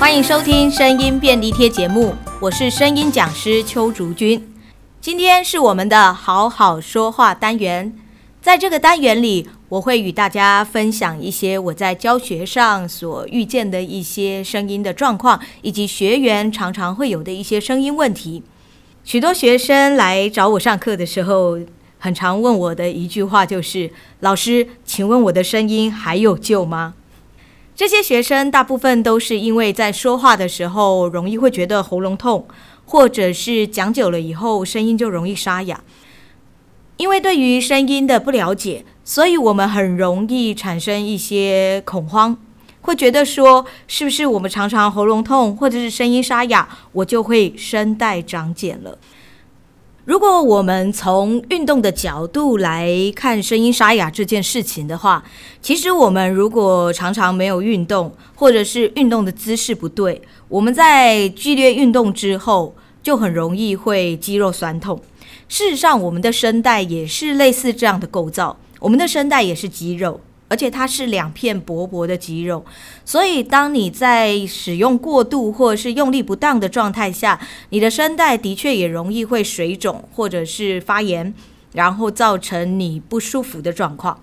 欢迎收听声音便利贴节目，我是声音讲师邱竹君。今天是我们的好好说话单元，在这个单元里，我会与大家分享一些我在教学上所遇见的一些声音的状况，以及学员常常会有的一些声音问题。许多学生来找我上课的时候，很常问我的一句话就是：“老师，请问我的声音还有救吗？”这些学生大部分都是因为在说话的时候容易会觉得喉咙痛，或者是讲久了以后声音就容易沙哑。因为对于声音的不了解，所以我们很容易产生一些恐慌，会觉得说是不是我们常常喉咙痛，或者是声音沙哑，我就会声带长茧了。如果我们从运动的角度来看声音沙哑这件事情的话，其实我们如果常常没有运动，或者是运动的姿势不对，我们在剧烈运动之后就很容易会肌肉酸痛。事实上，我们的声带也是类似这样的构造，我们的声带也是肌肉。而且它是两片薄薄的肌肉，所以当你在使用过度或者是用力不当的状态下，你的声带的确也容易会水肿或者是发炎，然后造成你不舒服的状况。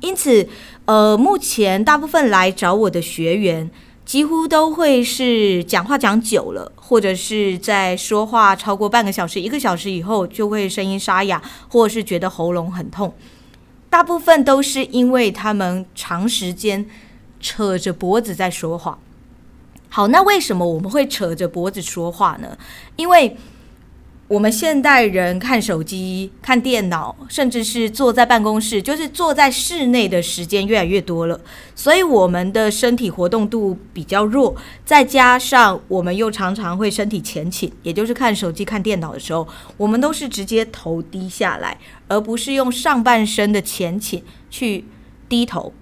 因此，呃，目前大部分来找我的学员，几乎都会是讲话讲久了，或者是在说话超过半个小时、一个小时以后，就会声音沙哑，或者是觉得喉咙很痛。大部分都是因为他们长时间扯着脖子在说话。好，那为什么我们会扯着脖子说话呢？因为我们现代人看手机、看电脑，甚至是坐在办公室，就是坐在室内的时间越来越多了，所以我们的身体活动度比较弱。再加上我们又常常会身体前倾，也就是看手机、看电脑的时候，我们都是直接头低下来，而不是用上半身的前倾去低头。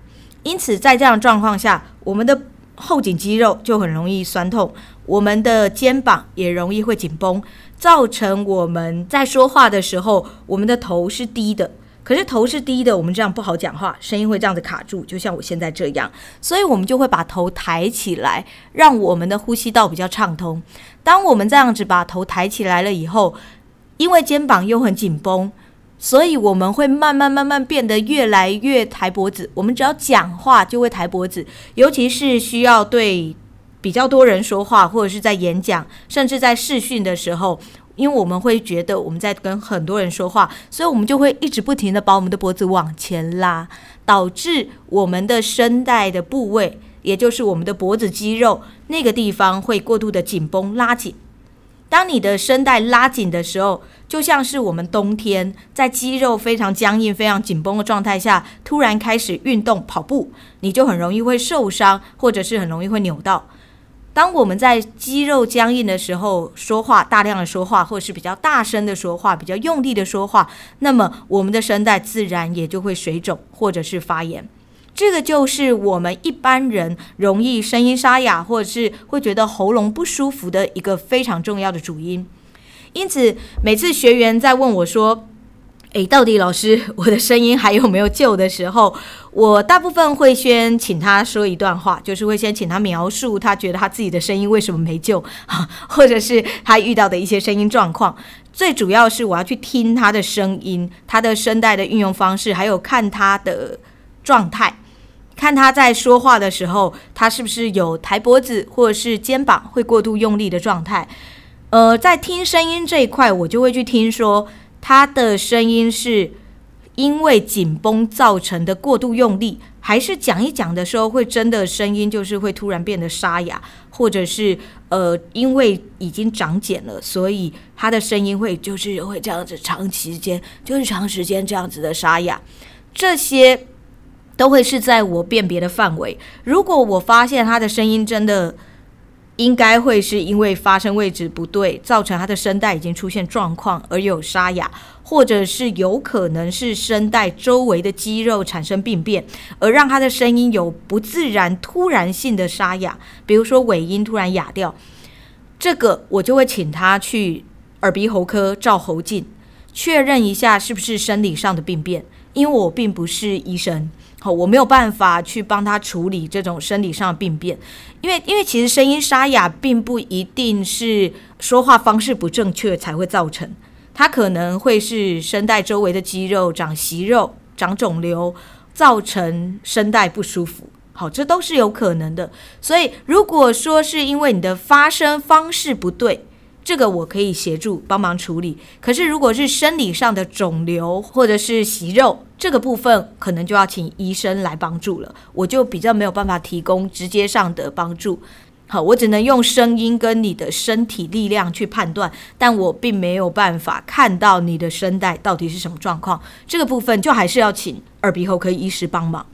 因此，在这样状况下，我们的后颈肌肉就很容易酸痛，我们的肩膀也容易会紧绷。造成我们在说话的时候，我们的头是低的。可是头是低的，我们这样不好讲话，声音会这样子卡住，就像我现在这样。所以我们就会把头抬起来，让我们的呼吸道比较畅通。当我们这样子把头抬起来了以后，因为肩膀又很紧绷，所以我们会慢慢慢慢变得越来越抬脖子。我们只要讲话就会抬脖子，尤其是需要对。比较多人说话，或者是在演讲，甚至在视讯的时候，因为我们会觉得我们在跟很多人说话，所以我们就会一直不停地把我们的脖子往前拉，导致我们的声带的部位，也就是我们的脖子肌肉那个地方会过度的紧绷拉紧。当你的声带拉紧的时候，就像是我们冬天在肌肉非常僵硬、非常紧绷的状态下，突然开始运动跑步，你就很容易会受伤，或者是很容易会扭到。当我们在肌肉僵硬的时候说话，大量的说话，或是比较大声的说话，比较用力的说话，那么我们的声带自然也就会水肿或者是发炎。这个就是我们一般人容易声音沙哑，或者是会觉得喉咙不舒服的一个非常重要的主因。因此，每次学员在问我说，诶，到底老师，我的声音还有没有救的时候，我大部分会先请他说一段话，就是会先请他描述他觉得他自己的声音为什么没救，或者是他遇到的一些声音状况。最主要是我要去听他的声音，他的声带的运用方式，还有看他的状态，看他在说话的时候，他是不是有抬脖子或者是肩膀会过度用力的状态。呃，在听声音这一块，我就会去听说。他的声音是因为紧绷造成的过度用力，还是讲一讲的时候会真的声音就是会突然变得沙哑，或者是呃因为已经长茧了，所以他的声音会就是会这样子长时间就是长时间这样子的沙哑，这些都会是在我辨别的范围。如果我发现他的声音真的。应该会是因为发声位置不对，造成他的声带已经出现状况而有沙哑，或者是有可能是声带周围的肌肉产生病变，而让他的声音有不自然、突然性的沙哑，比如说尾音突然哑掉。这个我就会请他去耳鼻喉科照喉镜，确认一下是不是生理上的病变，因为我并不是医生。好，我没有办法去帮他处理这种生理上的病变，因为因为其实声音沙哑并不一定是说话方式不正确才会造成，它可能会是声带周围的肌肉长息肉、长肿瘤，造成声带不舒服。好，这都是有可能的。所以如果说是因为你的发声方式不对，这个我可以协助帮忙处理。可是如果是生理上的肿瘤或者是息肉，这个部分可能就要请医生来帮助了。我就比较没有办法提供直接上的帮助。好，我只能用声音跟你的身体力量去判断，但我并没有办法看到你的声带到底是什么状况。这个部分就还是要请耳鼻喉科医师帮忙。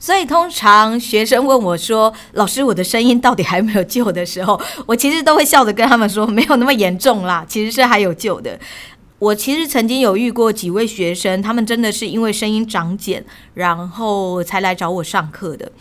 所以，通常学生问我说：“老师，我的声音到底还没有救的时候，我其实都会笑着跟他们说，没有那么严重啦，其实是还有救的。”我其实曾经有遇过几位学生，他们真的是因为声音长茧，然后才来找我上课的。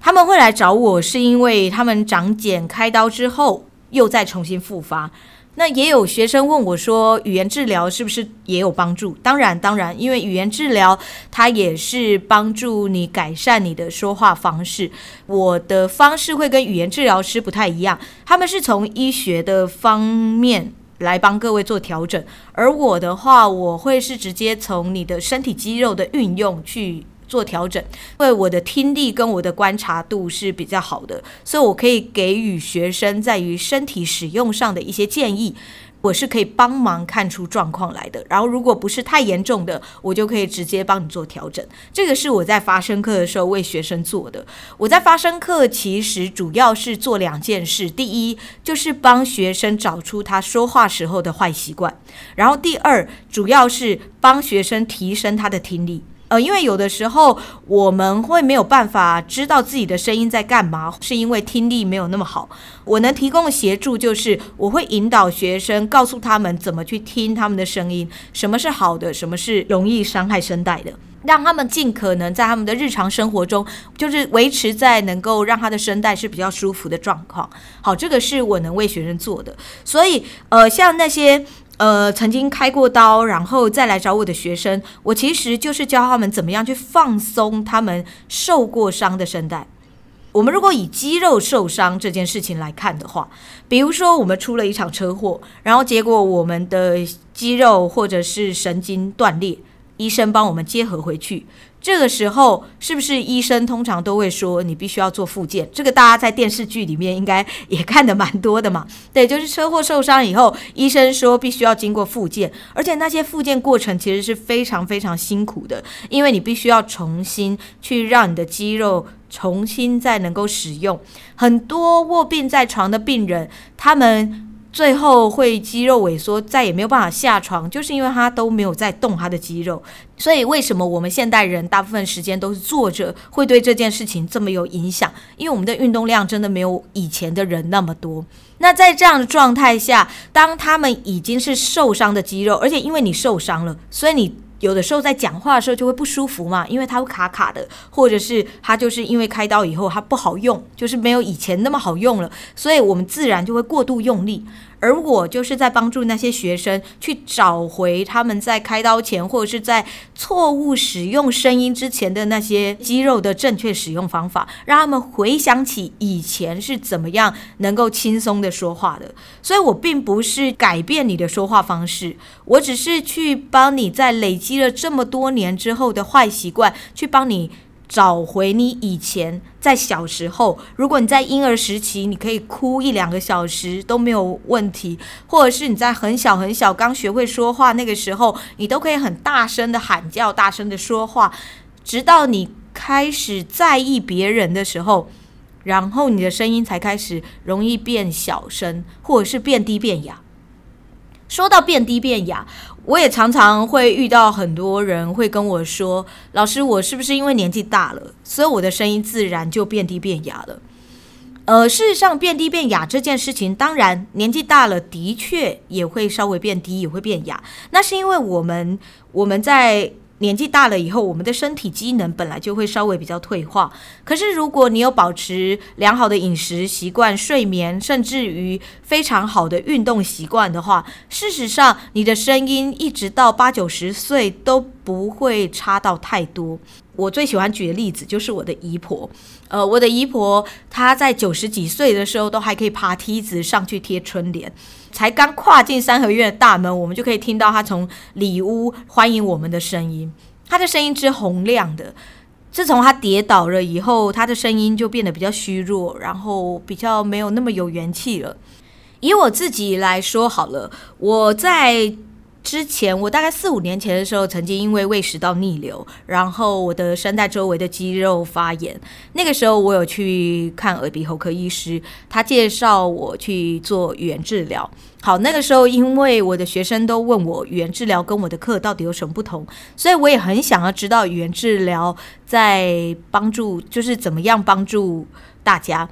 他们会来找我，是因为他们长茧开刀之后又再重新复发。那也有学生问我说，语言治疗是不是也有帮助？当然，当然，因为语言治疗它也是帮助你改善你的说话方式。我的方式会跟语言治疗师不太一样，他们是从医学的方面来帮各位做调整，而我的话，我会是直接从你的身体肌肉的运用去。做调整，因为我的听力跟我的观察度是比较好的，所以我可以给予学生在于身体使用上的一些建议，我是可以帮忙看出状况来的。然后如果不是太严重的，我就可以直接帮你做调整。这个是我在发声课的时候为学生做的。我在发声课其实主要是做两件事，第一就是帮学生找出他说话时候的坏习惯，然后第二主要是帮学生提升他的听力。呃，因为有的时候我们会没有办法知道自己的声音在干嘛，是因为听力没有那么好。我能提供的协助就是，我会引导学生，告诉他们怎么去听他们的声音，什么是好的，什么是容易伤害声带的，让他们尽可能在他们的日常生活中，就是维持在能够让他的声带是比较舒服的状况。好，这个是我能为学生做的。所以，呃，像那些。呃，曾经开过刀，然后再来找我的学生，我其实就是教他们怎么样去放松他们受过伤的声带。我们如果以肌肉受伤这件事情来看的话，比如说我们出了一场车祸，然后结果我们的肌肉或者是神经断裂，医生帮我们结合回去。这个时候，是不是医生通常都会说你必须要做复健？这个大家在电视剧里面应该也看得蛮多的嘛。对，就是车祸受伤以后，医生说必须要经过复健，而且那些复健过程其实是非常非常辛苦的，因为你必须要重新去让你的肌肉重新再能够使用。很多卧病在床的病人，他们。最后会肌肉萎缩，再也没有办法下床，就是因为他都没有在动他的肌肉。所以为什么我们现代人大部分时间都是坐着，会对这件事情这么有影响？因为我们的运动量真的没有以前的人那么多。那在这样的状态下，当他们已经是受伤的肌肉，而且因为你受伤了，所以你。有的时候在讲话的时候就会不舒服嘛，因为它会卡卡的，或者是它就是因为开刀以后它不好用，就是没有以前那么好用了，所以我们自然就会过度用力。而我就是在帮助那些学生去找回他们在开刀前或者是在错误使用声音之前的那些肌肉的正确使用方法，让他们回想起以前是怎么样能够轻松的说话的。所以我并不是改变你的说话方式，我只是去帮你在累积了这么多年之后的坏习惯，去帮你。找回你以前在小时候，如果你在婴儿时期，你可以哭一两个小时都没有问题，或者是你在很小很小刚学会说话那个时候，你都可以很大声的喊叫、大声的说话，直到你开始在意别人的时候，然后你的声音才开始容易变小声，或者是变低变哑。说到变低变哑，我也常常会遇到很多人会跟我说：“老师，我是不是因为年纪大了，所以我的声音自然就变低变哑了？”呃，事实上，变低变哑这件事情，当然年纪大了的确也会稍微变低，也会变哑。那是因为我们我们在。年纪大了以后，我们的身体机能本来就会稍微比较退化。可是，如果你有保持良好的饮食习惯、睡眠，甚至于非常好的运动习惯的话，事实上，你的声音一直到八九十岁都不会差到太多。我最喜欢举的例子就是我的姨婆，呃，我的姨婆她在九十几岁的时候都还可以爬梯子上去贴春联，才刚跨进三合院的大门，我们就可以听到他从里屋欢迎我们的声音。他的声音之洪亮的，自从他跌倒了以后，他的声音就变得比较虚弱，然后比较没有那么有元气了。以我自己来说好了，我在。之前我大概四五年前的时候，曾经因为胃食道逆流，然后我的声带周围的肌肉发炎。那个时候我有去看耳鼻喉科医师，他介绍我去做语言治疗。好，那个时候因为我的学生都问我语言治疗跟我的课到底有什么不同，所以我也很想要知道语言治疗在帮助，就是怎么样帮助大家。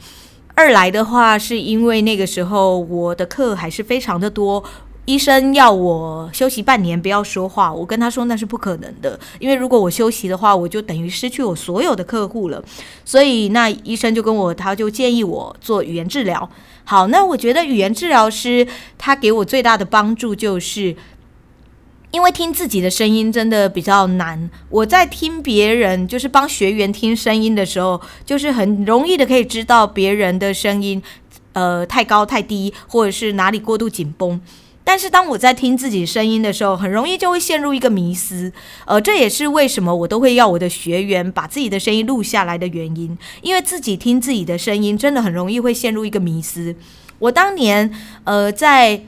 二来的话，是因为那个时候我的课还是非常的多。医生要我休息半年，不要说话。我跟他说那是不可能的，因为如果我休息的话，我就等于失去我所有的客户了。所以那医生就跟我，他就建议我做语言治疗。好，那我觉得语言治疗师他给我最大的帮助，就是因为听自己的声音真的比较难。我在听别人，就是帮学员听声音的时候，就是很容易的可以知道别人的声音，呃，太高太低，或者是哪里过度紧绷。但是当我在听自己声音的时候，很容易就会陷入一个迷思，呃，这也是为什么我都会要我的学员把自己的声音录下来的原因，因为自己听自己的声音真的很容易会陷入一个迷思。我当年，呃，在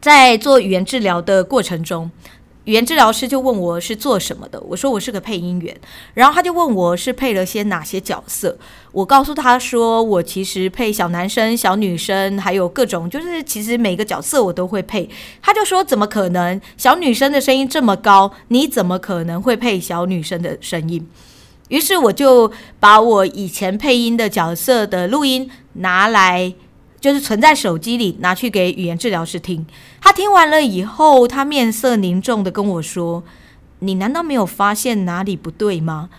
在做语言治疗的过程中。语言治疗师就问我是做什么的，我说我是个配音员，然后他就问我是配了些哪些角色，我告诉他说我其实配小男生、小女生，还有各种，就是其实每个角色我都会配。他就说怎么可能？小女生的声音这么高，你怎么可能会配小女生的声音？于是我就把我以前配音的角色的录音拿来。就是存在手机里，拿去给语言治疗师听。他听完了以后，他面色凝重的跟我说：“你难道没有发现哪里不对吗？”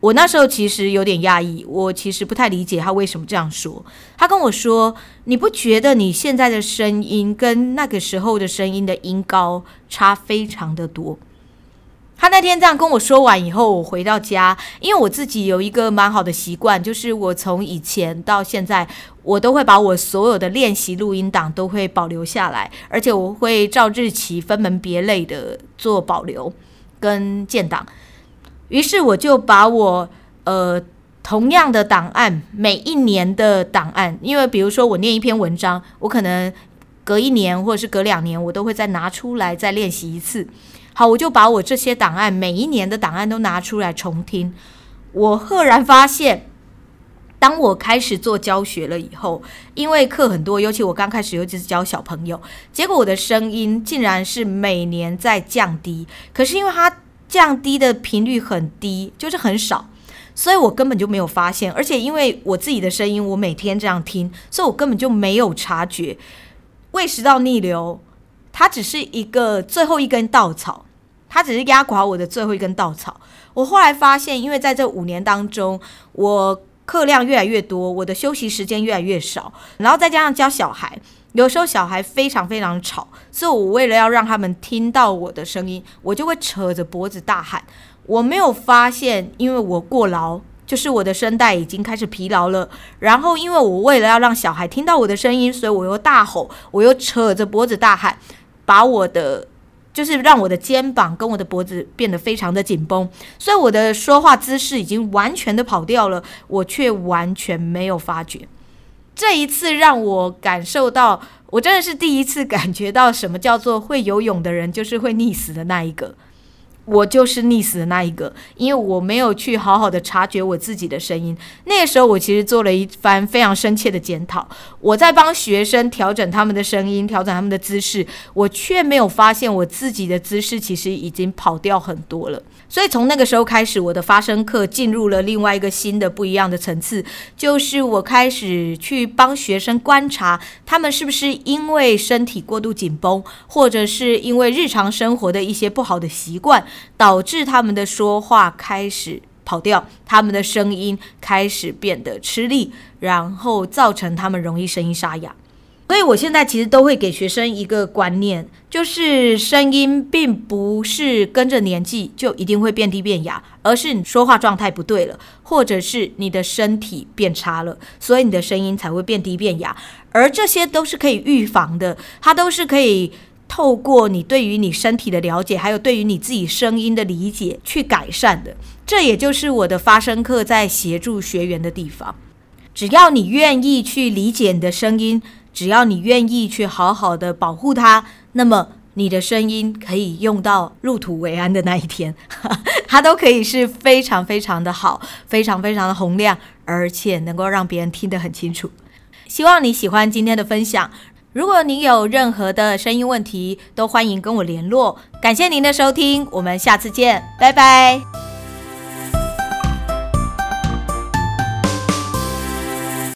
我那时候其实有点讶异，我其实不太理解他为什么这样说。他跟我说：“你不觉得你现在的声音跟那个时候的声音的音高差非常的多？”他那天这样跟我说完以后，我回到家，因为我自己有一个蛮好的习惯，就是我从以前到现在，我都会把我所有的练习录音档都会保留下来，而且我会照日期分门别类的做保留跟建档。于是我就把我呃同样的档案，每一年的档案，因为比如说我念一篇文章，我可能隔一年或者是隔两年，我都会再拿出来再练习一次。好，我就把我这些档案，每一年的档案都拿出来重听。我赫然发现，当我开始做教学了以后，因为课很多，尤其我刚开始尤其是教小朋友，结果我的声音竟然是每年在降低。可是因为它降低的频率很低，就是很少，所以我根本就没有发现。而且因为我自己的声音，我每天这样听，所以我根本就没有察觉。胃食道逆流，它只是一个最后一根稻草。它只是压垮我的最后一根稻草。我后来发现，因为在这五年当中，我课量越来越多，我的休息时间越来越少，然后再加上教小孩，有时候小孩非常非常吵，所以我为了要让他们听到我的声音，我就会扯着脖子大喊。我没有发现，因为我过劳，就是我的声带已经开始疲劳了。然后，因为我为了要让小孩听到我的声音，所以我又大吼，我又扯着脖子大喊，把我的。就是让我的肩膀跟我的脖子变得非常的紧绷，所以我的说话姿势已经完全的跑掉了，我却完全没有发觉。这一次让我感受到，我真的是第一次感觉到什么叫做会游泳的人就是会溺死的那一个。我就是溺死的那一个，因为我没有去好好的察觉我自己的声音。那个时候，我其实做了一番非常深切的检讨。我在帮学生调整他们的声音，调整他们的姿势，我却没有发现我自己的姿势其实已经跑掉很多了。所以从那个时候开始，我的发声课进入了另外一个新的不一样的层次，就是我开始去帮学生观察他们是不是因为身体过度紧绷，或者是因为日常生活的一些不好的习惯，导致他们的说话开始跑调，他们的声音开始变得吃力，然后造成他们容易声音沙哑。所以我现在其实都会给学生一个观念，就是声音并不是跟着年纪就一定会变低变哑，而是你说话状态不对了，或者是你的身体变差了，所以你的声音才会变低变哑。而这些都是可以预防的，它都是可以透过你对于你身体的了解，还有对于你自己声音的理解去改善的。这也就是我的发声课在协助学员的地方。只要你愿意去理解你的声音，只要你愿意去好好的保护它，那么你的声音可以用到入土为安的那一天，它都可以是非常非常的好，非常非常的洪亮，而且能够让别人听得很清楚。希望你喜欢今天的分享。如果您有任何的声音问题，都欢迎跟我联络。感谢您的收听，我们下次见，拜拜。